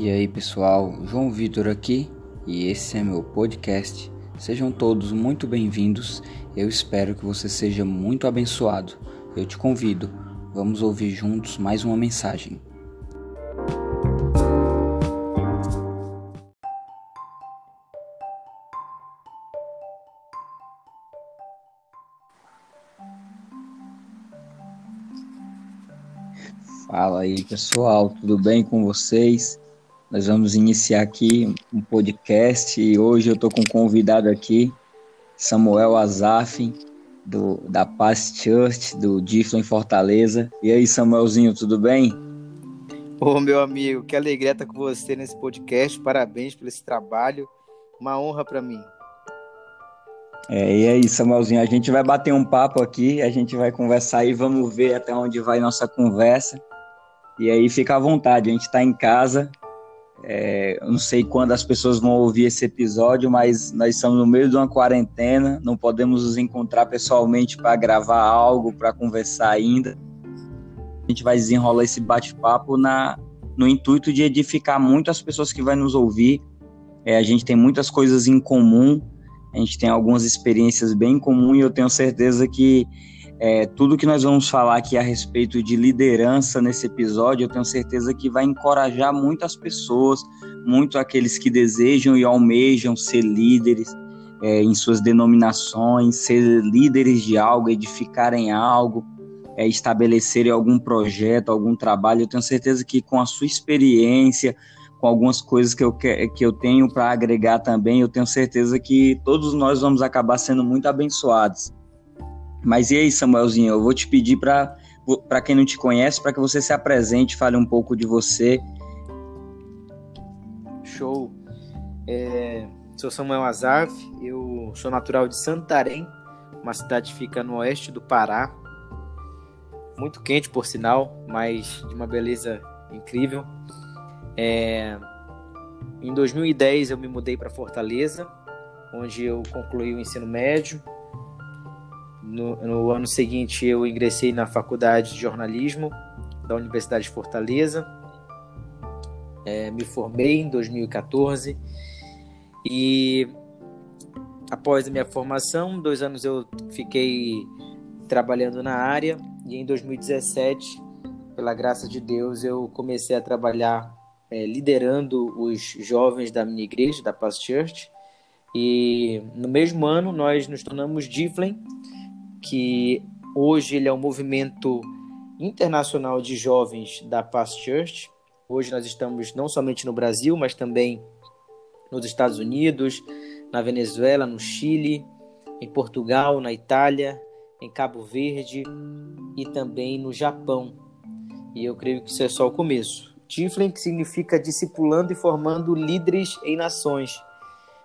E aí pessoal, João Vitor aqui e esse é meu podcast. Sejam todos muito bem-vindos. Eu espero que você seja muito abençoado. Eu te convido, vamos ouvir juntos mais uma mensagem. Fala aí pessoal, tudo bem com vocês? Nós vamos iniciar aqui um podcast e hoje eu estou com um convidado aqui, Samuel Azaf, do, da Paz Church, do Diflo em Fortaleza. E aí, Samuelzinho, tudo bem? Ô, meu amigo, que alegria estar com você nesse podcast. Parabéns por esse trabalho. Uma honra para mim. É, e aí, Samuelzinho, a gente vai bater um papo aqui, a gente vai conversar e vamos ver até onde vai nossa conversa. E aí, fica à vontade, a gente está em casa, é, não sei quando as pessoas vão ouvir esse episódio, mas nós estamos no meio de uma quarentena, não podemos nos encontrar pessoalmente para gravar algo, para conversar ainda. A gente vai desenrolar esse bate-papo no intuito de edificar muito as pessoas que vão nos ouvir. É, a gente tem muitas coisas em comum, a gente tem algumas experiências bem comuns e eu tenho certeza que é, tudo que nós vamos falar aqui a respeito de liderança nesse episódio, eu tenho certeza que vai encorajar muitas pessoas, muito aqueles que desejam e almejam ser líderes é, em suas denominações, ser líderes de algo, edificarem algo, é, estabelecerem algum projeto, algum trabalho. Eu tenho certeza que com a sua experiência, com algumas coisas que eu, que, que eu tenho para agregar também, eu tenho certeza que todos nós vamos acabar sendo muito abençoados. Mas e aí, Samuelzinho, eu vou te pedir para para quem não te conhece, para que você se apresente, fale um pouco de você. Show. É, sou Samuel Azaf, eu sou natural de Santarém, uma cidade que fica no oeste do Pará. Muito quente, por sinal, mas de uma beleza incrível. É, em 2010 eu me mudei para Fortaleza, onde eu concluí o ensino médio no, no, ano seguinte, eu ingressei na faculdade de jornalismo da Universidade de Fortaleza. É, me formei em 2014 e após a minha formação, dois anos eu fiquei trabalhando na área e em 2017, pela graça de Deus, eu comecei a trabalhar é, liderando os jovens da minha igreja, da Paz Church. E no mesmo ano nós nos tornamos Difflin, que hoje ele é um movimento internacional de jovens da Paz Church. Hoje nós estamos não somente no Brasil, mas também nos Estados Unidos, na Venezuela, no Chile, em Portugal, na Itália, em Cabo Verde e também no Japão. E eu creio que isso é só o começo. Tiflin significa discipulando e formando líderes em nações.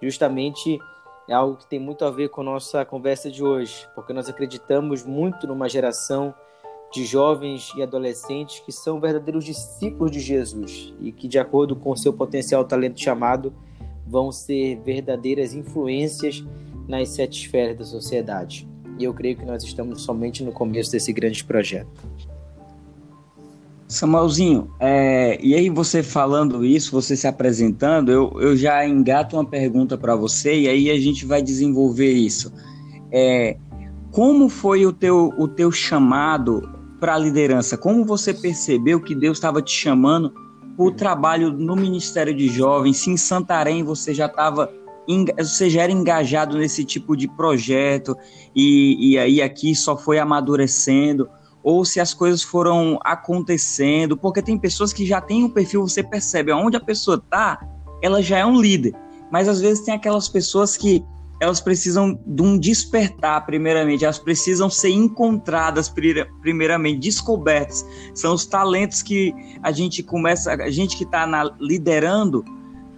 Justamente é algo que tem muito a ver com a nossa conversa de hoje, porque nós acreditamos muito numa geração de jovens e adolescentes que são verdadeiros discípulos de Jesus e que, de acordo com seu potencial talento chamado, vão ser verdadeiras influências nas sete esferas da sociedade. E eu creio que nós estamos somente no começo desse grande projeto. Samuelzinho, é, e aí você falando isso, você se apresentando, eu, eu já engato uma pergunta para você e aí a gente vai desenvolver isso. É, como foi o teu, o teu chamado para a liderança? Como você percebeu que Deus estava te chamando para o trabalho no Ministério de Jovens? Se em Santarém você já estava você já era engajado nesse tipo de projeto e, e aí aqui só foi amadurecendo ou se as coisas foram acontecendo, porque tem pessoas que já têm um perfil, você percebe aonde a pessoa tá, ela já é um líder. Mas às vezes tem aquelas pessoas que elas precisam de um despertar, primeiramente, elas precisam ser encontradas primeiramente, descobertas. São os talentos que a gente começa, a gente que está liderando,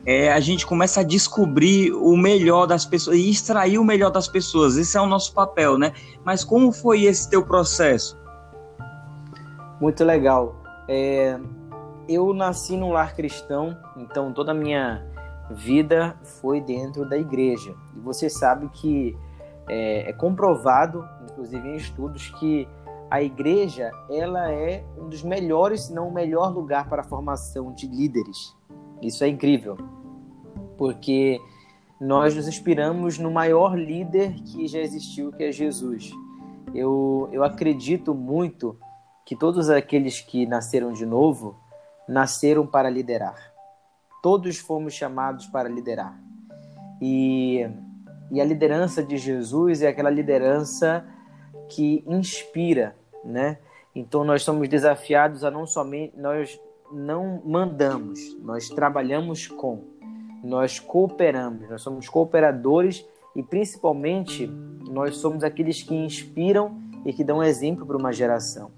é, a gente começa a descobrir o melhor das pessoas e extrair o melhor das pessoas. Esse é o nosso papel, né? Mas como foi esse teu processo? Muito legal. É, eu nasci num lar cristão, então toda a minha vida foi dentro da igreja. E você sabe que é, é comprovado, inclusive em estudos, que a igreja ela é um dos melhores, se não o melhor lugar para a formação de líderes. Isso é incrível, porque nós nos inspiramos no maior líder que já existiu, que é Jesus. Eu, eu acredito muito que todos aqueles que nasceram de novo nasceram para liderar. Todos fomos chamados para liderar. E, e a liderança de Jesus é aquela liderança que inspira, né? Então nós somos desafiados a não somente nós não mandamos, nós trabalhamos com, nós cooperamos, nós somos cooperadores e principalmente nós somos aqueles que inspiram e que dão exemplo para uma geração.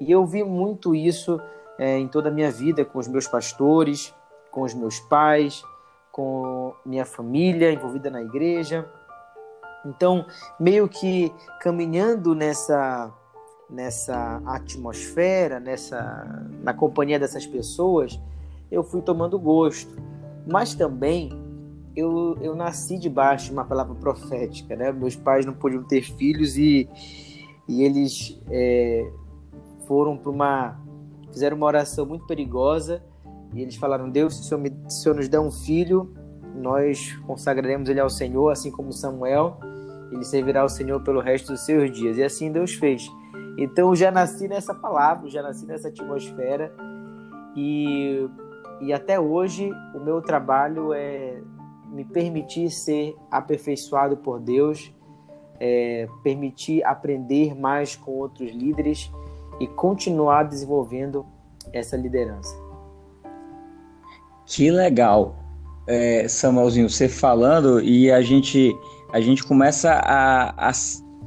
E eu vi muito isso é, em toda a minha vida com os meus pastores, com os meus pais, com minha família envolvida na igreja. Então, meio que caminhando nessa nessa atmosfera, nessa na companhia dessas pessoas, eu fui tomando gosto. Mas também eu, eu nasci debaixo de uma palavra profética, né? Meus pais não podiam ter filhos e, e eles é, foram para uma fizeram uma oração muito perigosa e eles falaram: Deus, se o, Senhor me, se o Senhor nos der um filho, nós consagraremos ele ao Senhor, assim como Samuel, ele servirá ao Senhor pelo resto dos seus dias. E assim Deus fez. Então já nasci nessa palavra, já nasci nessa atmosfera e, e até hoje o meu trabalho é me permitir ser aperfeiçoado por Deus, é, permitir aprender mais com outros líderes e continuar desenvolvendo essa liderança. Que legal, é, Samuelzinho, você falando e a gente a gente começa a, a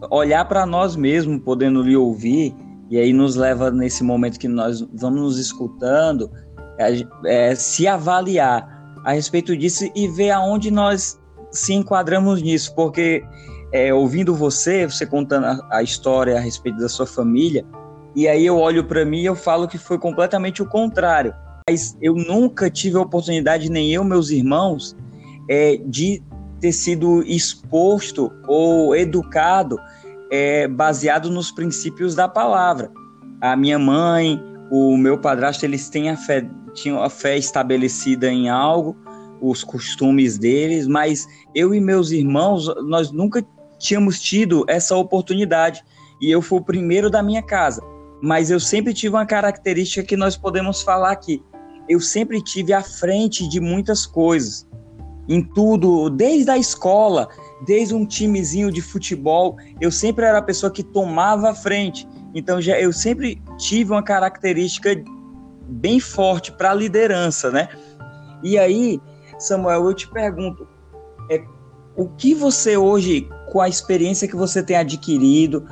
olhar para nós mesmos, podendo lhe ouvir e aí nos leva nesse momento que nós vamos nos escutando, é, é, se avaliar a respeito disso e ver aonde nós se enquadramos nisso, porque é, ouvindo você, você contando a, a, história a respeito da sua família, e aí eu olho para mim e eu falo que foi completamente o contrário. Mas eu nunca tive a oportunidade, nem eu, meus irmãos, é, de ter sido exposto ou educado é, baseado nos princípios da palavra. A minha mãe, o meu padrasto, eles têm a fé, tinham a fé estabelecida em algo, os costumes deles, mas eu e meus irmãos, nós nunca tínhamos tido essa oportunidade. E eu fui o primeiro da minha casa mas eu sempre tive uma característica que nós podemos falar aqui. Eu sempre tive à frente de muitas coisas. Em tudo, desde a escola, desde um timezinho de futebol, eu sempre era a pessoa que tomava a frente. Então já eu sempre tive uma característica bem forte para a liderança, né? E aí, Samuel, eu te pergunto, é, o que você hoje, com a experiência que você tem adquirido,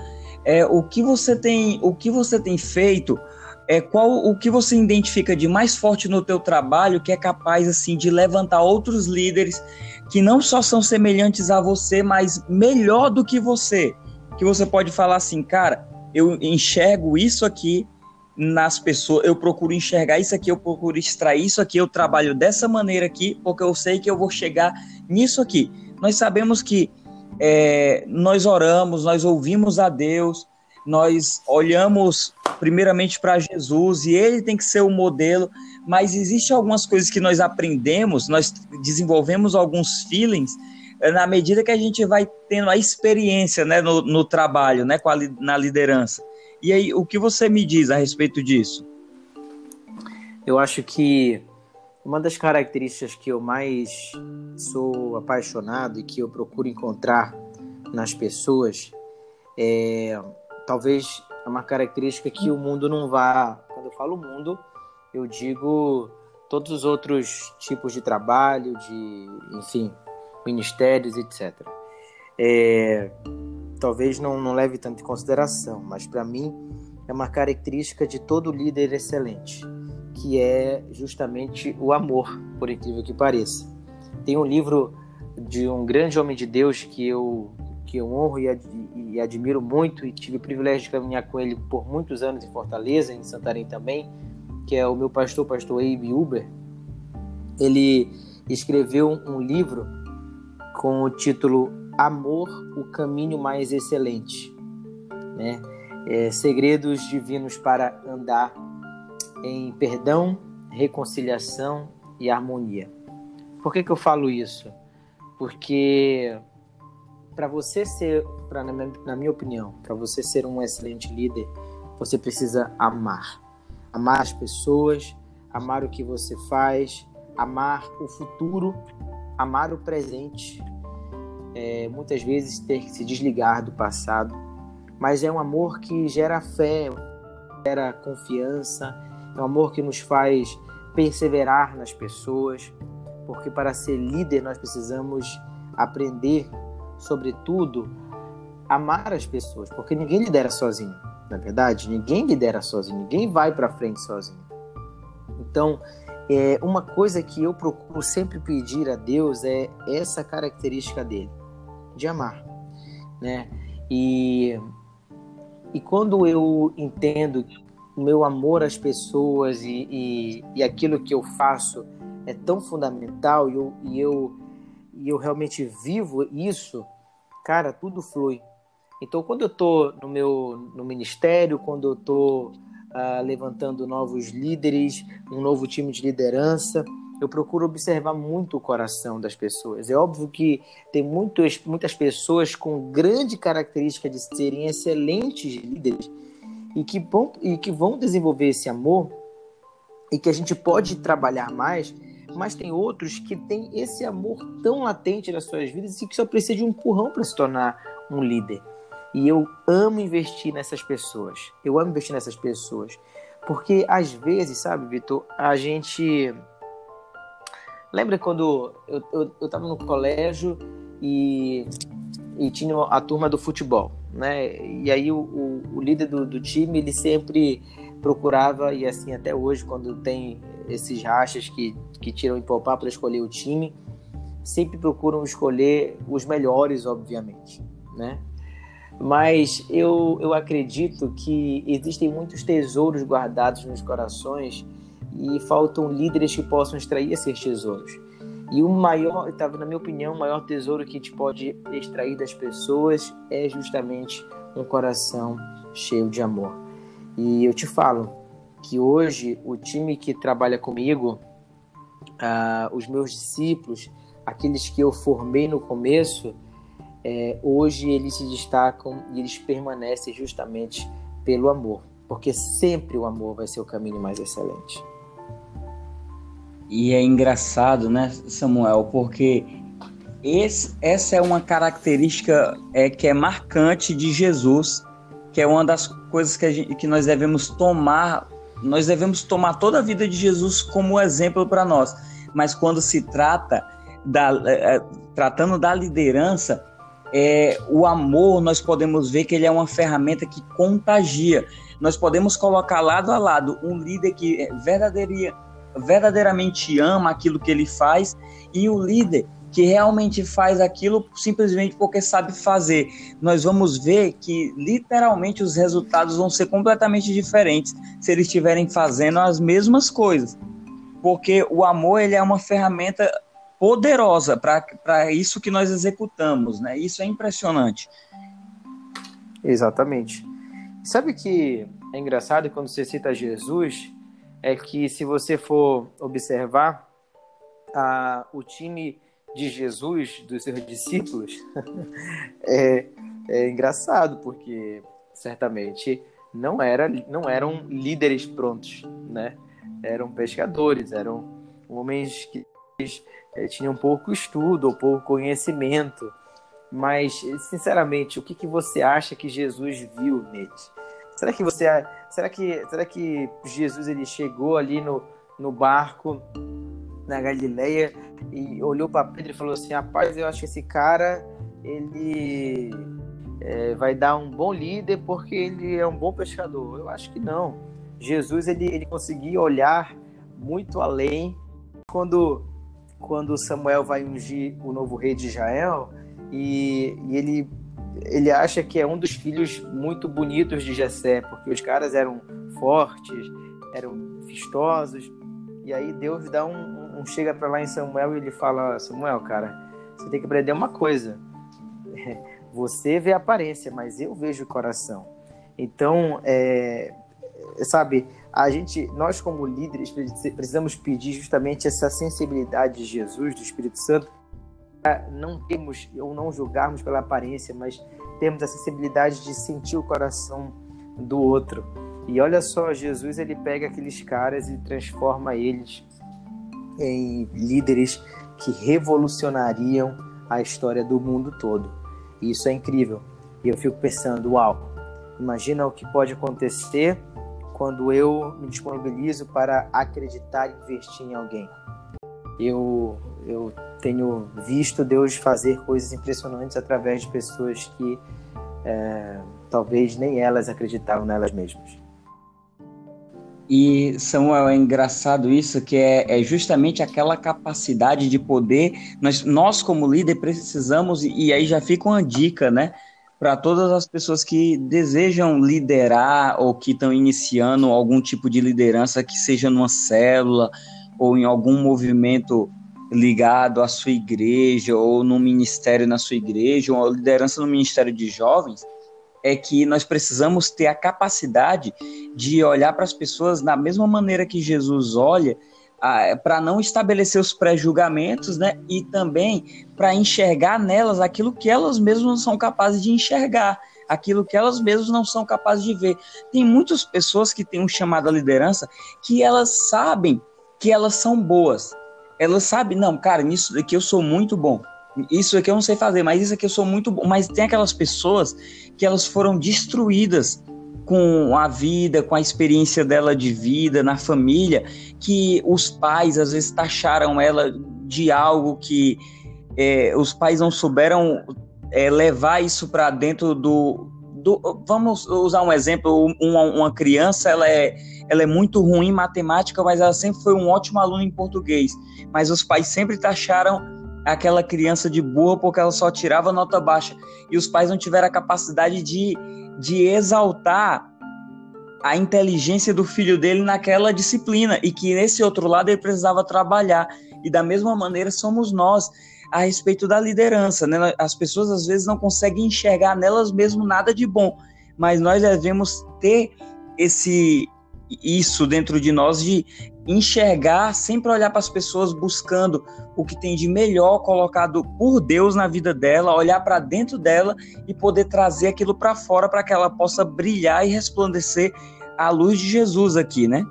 é, o que você tem, o que você tem feito, é qual o que você identifica de mais forte no teu trabalho que é capaz assim de levantar outros líderes que não só são semelhantes a você, mas melhor do que você, que você pode falar assim, cara, eu enxergo isso aqui nas pessoas, eu procuro enxergar isso aqui, eu procuro extrair isso aqui, eu trabalho dessa maneira aqui, porque eu sei que eu vou chegar nisso aqui. Nós sabemos que é, nós oramos, nós ouvimos a Deus, nós olhamos primeiramente para Jesus e ele tem que ser o modelo, mas existe algumas coisas que nós aprendemos, nós desenvolvemos alguns feelings é, na medida que a gente vai tendo a experiência né, no, no trabalho, né, a, na liderança. E aí, o que você me diz a respeito disso? Eu acho que uma das características que eu mais sou apaixonado e que eu procuro encontrar nas pessoas é talvez é uma característica que o mundo não vá. Quando eu falo mundo, eu digo todos os outros tipos de trabalho, de, enfim, ministérios, etc. É, talvez não, não leve tanto em consideração, mas para mim é uma característica de todo líder excelente que é justamente o amor, por incrível que pareça. Tem um livro de um grande homem de Deus que eu que eu honro e, ad, e admiro muito e tive o privilégio de caminhar com ele por muitos anos em Fortaleza, em Santarém também, que é o meu pastor, pastor Abe Uber. Ele escreveu um livro com o título Amor, o caminho mais excelente, né? É, segredos divinos para andar em perdão, reconciliação e harmonia. Por que, que eu falo isso? Porque para você ser, pra, na minha opinião, para você ser um excelente líder, você precisa amar. Amar as pessoas, amar o que você faz, amar o futuro, amar o presente. É, muitas vezes ter que se desligar do passado, mas é um amor que gera fé, gera confiança, um amor que nos faz perseverar nas pessoas, porque para ser líder nós precisamos aprender, sobretudo, amar as pessoas, porque ninguém lidera sozinho, na é verdade, ninguém lidera sozinho, ninguém vai para frente sozinho. Então, é uma coisa que eu procuro sempre pedir a Deus é essa característica dele, de amar, né? E e quando eu entendo o meu amor às pessoas e, e, e aquilo que eu faço é tão fundamental e eu, e eu, e eu realmente vivo isso, cara, tudo flui. Então, quando eu estou no meu no ministério, quando eu estou uh, levantando novos líderes, um novo time de liderança, eu procuro observar muito o coração das pessoas. É óbvio que tem muitos, muitas pessoas com grande característica de serem excelentes líderes e que, vão, e que vão desenvolver esse amor e que a gente pode trabalhar mais, mas tem outros que têm esse amor tão latente nas suas vidas e que só precisa de um empurrão para se tornar um líder. E eu amo investir nessas pessoas. Eu amo investir nessas pessoas. Porque às vezes, sabe, Vitor, a gente. Lembra quando eu, eu, eu no colégio e, e tinha a turma do futebol, né? E aí o, o, o líder do, do time, ele sempre procurava, e assim até hoje, quando tem esses rachas que, que tiram em poupar para escolher o time, sempre procuram escolher os melhores, obviamente, né? Mas eu, eu acredito que existem muitos tesouros guardados nos corações e faltam líderes que possam extrair esses tesouros. E o maior, na minha opinião, o maior tesouro que a gente pode extrair das pessoas é justamente um coração cheio de amor. E eu te falo que hoje o time que trabalha comigo, uh, os meus discípulos, aqueles que eu formei no começo, é, hoje eles se destacam e eles permanecem justamente pelo amor, porque sempre o amor vai ser o caminho mais excelente. E é engraçado, né, Samuel, porque esse, essa é uma característica é, que é marcante de Jesus, que é uma das coisas que, gente, que nós devemos tomar, nós devemos tomar toda a vida de Jesus como exemplo para nós. Mas quando se trata da, é, é tratando da liderança, é, o amor, nós podemos ver que ele é uma ferramenta que contagia. Nós podemos colocar lado a lado um líder que verdadeiramente ama aquilo que ele faz e o líder que realmente faz aquilo simplesmente porque sabe fazer. Nós vamos ver que literalmente os resultados vão ser completamente diferentes se eles estiverem fazendo as mesmas coisas. Porque o amor ele é uma ferramenta poderosa para isso que nós executamos, né? Isso é impressionante. Exatamente. Sabe que é engraçado quando você cita Jesus, é que se você for observar a, o time de Jesus, dos seus discípulos, é, é engraçado, porque certamente não, era, não eram líderes prontos, né? Eram pescadores, eram homens que é, tinham pouco estudo ou pouco conhecimento. Mas, sinceramente, o que, que você acha que Jesus viu neles? Será que você, será que, será que Jesus ele chegou ali no, no barco na Galileia e olhou para Pedro e falou assim: "Rapaz, eu acho que esse cara ele é, vai dar um bom líder porque ele é um bom pescador". Eu acho que não. Jesus ele, ele conseguia olhar muito além quando quando Samuel vai ungir o novo rei de Israel e, e ele ele acha que é um dos filhos muito bonitos de Jessé, porque os caras eram fortes, eram vistosos. E aí Deus dá um, um chega para lá em Samuel e ele fala: Samuel, cara, você tem que aprender uma coisa. Você vê a aparência, mas eu vejo o coração. Então, é, sabe, a gente, nós como líderes precisamos pedir justamente essa sensibilidade de Jesus, do Espírito Santo, não termos ou não julgarmos pela aparência, mas termos a sensibilidade de sentir o coração do outro. E olha só, Jesus ele pega aqueles caras e transforma eles em líderes que revolucionariam a história do mundo todo. E isso é incrível. E eu fico pensando, uau, imagina o que pode acontecer quando eu me disponibilizo para acreditar e investir em alguém. Eu, eu tenho visto Deus fazer coisas impressionantes através de pessoas que é, talvez nem elas acreditavam nelas mesmas. E Samuel, é engraçado isso, que é, é, justamente aquela capacidade de poder. Nós, nós como líder, precisamos, e aí já fica uma dica, né? Para todas as pessoas que desejam liderar ou que estão iniciando algum tipo de liderança, que seja numa célula ou em algum movimento ligado à sua igreja ou no ministério na sua igreja, ou liderança no ministério de jovens, é que nós precisamos ter a capacidade de olhar para as pessoas da mesma maneira que Jesus olha, para não estabelecer os pré-julgamentos, né? E também para enxergar nelas aquilo que elas mesmas não são capazes de enxergar, aquilo que elas mesmas não são capazes de ver. Tem muitas pessoas que têm um chamado à liderança que elas sabem que elas são boas. Elas sabem, não, cara, nisso daqui eu sou muito bom. Isso aqui eu não sei fazer, mas isso aqui eu sou muito bom. Mas tem aquelas pessoas que elas foram destruídas com a vida, com a experiência dela de vida, na família, que os pais às vezes taxaram ela de algo que é, os pais não souberam é, levar isso para dentro do, do, Vamos usar um exemplo: uma, uma criança ela é, ela é muito ruim em matemática, mas ela sempre foi um ótimo aluno em português. Mas os pais sempre taxaram aquela criança de burra porque ela só tirava nota baixa e os pais não tiveram a capacidade de, de exaltar a inteligência do filho dele naquela disciplina e que nesse outro lado ele precisava trabalhar e da mesma maneira somos nós a respeito da liderança, né? As pessoas às vezes não conseguem enxergar nelas mesmo nada de bom, mas nós devemos ter esse isso dentro de nós de enxergar, sempre olhar para as pessoas buscando o que tem de melhor colocado por Deus na vida dela, olhar para dentro dela e poder trazer aquilo para fora para que ela possa brilhar e resplandecer a luz de Jesus aqui, né?